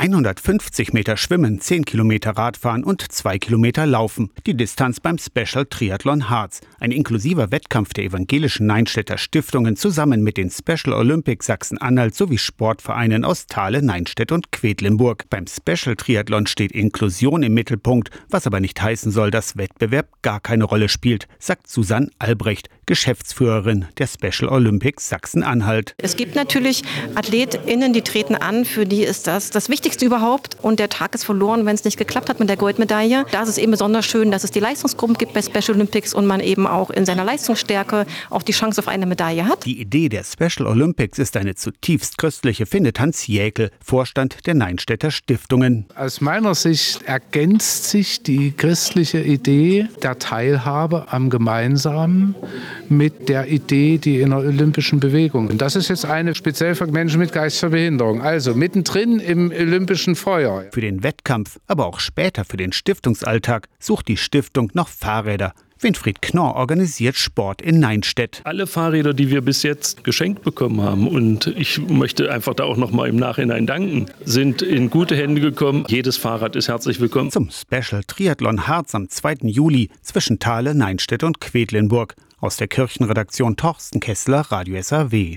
150 Meter Schwimmen, 10 Kilometer Radfahren und 2 Kilometer Laufen. Die Distanz beim Special Triathlon Harz. Ein inklusiver Wettkampf der evangelischen Neinstädter Stiftungen zusammen mit den Special Olympics Sachsen-Anhalt sowie Sportvereinen aus Thale, Neinstedt und Quedlinburg. Beim Special Triathlon steht Inklusion im Mittelpunkt, was aber nicht heißen soll, dass Wettbewerb gar keine Rolle spielt, sagt Susanne Albrecht, Geschäftsführerin der Special Olympics Sachsen-Anhalt. Es gibt natürlich AthletInnen, die treten an, für die ist das das Wichtigste Wichtigste überhaupt. Und der Tag ist verloren, wenn es nicht geklappt hat mit der Goldmedaille. Da ist es eben besonders schön, dass es die Leistungsgruppen gibt bei Special Olympics und man eben auch in seiner Leistungsstärke auch die Chance auf eine Medaille hat. Die Idee der Special Olympics ist eine zutiefst köstliche, findet Hans Jäkel, Vorstand der Neinstädter Stiftungen. Aus meiner Sicht ergänzt sich die christliche Idee der Teilhabe am Gemeinsamen mit der Idee, die in der olympischen Bewegung. Und das ist jetzt eine speziell für Menschen mit geistiger Behinderung. Also mittendrin im Olympischen olympischen Feuer. Für den Wettkampf, aber auch später für den Stiftungsalltag sucht die Stiftung noch Fahrräder. Winfried Knorr organisiert Sport in Neinstedt. Alle Fahrräder, die wir bis jetzt geschenkt bekommen haben, und ich möchte einfach da auch noch mal im Nachhinein danken, sind in gute Hände gekommen. Jedes Fahrrad ist herzlich willkommen. Zum Special Triathlon Harz am 2. Juli zwischen Thale, Neinstedt und Quedlinburg. Aus der Kirchenredaktion Torsten Kessler, Radio SAW.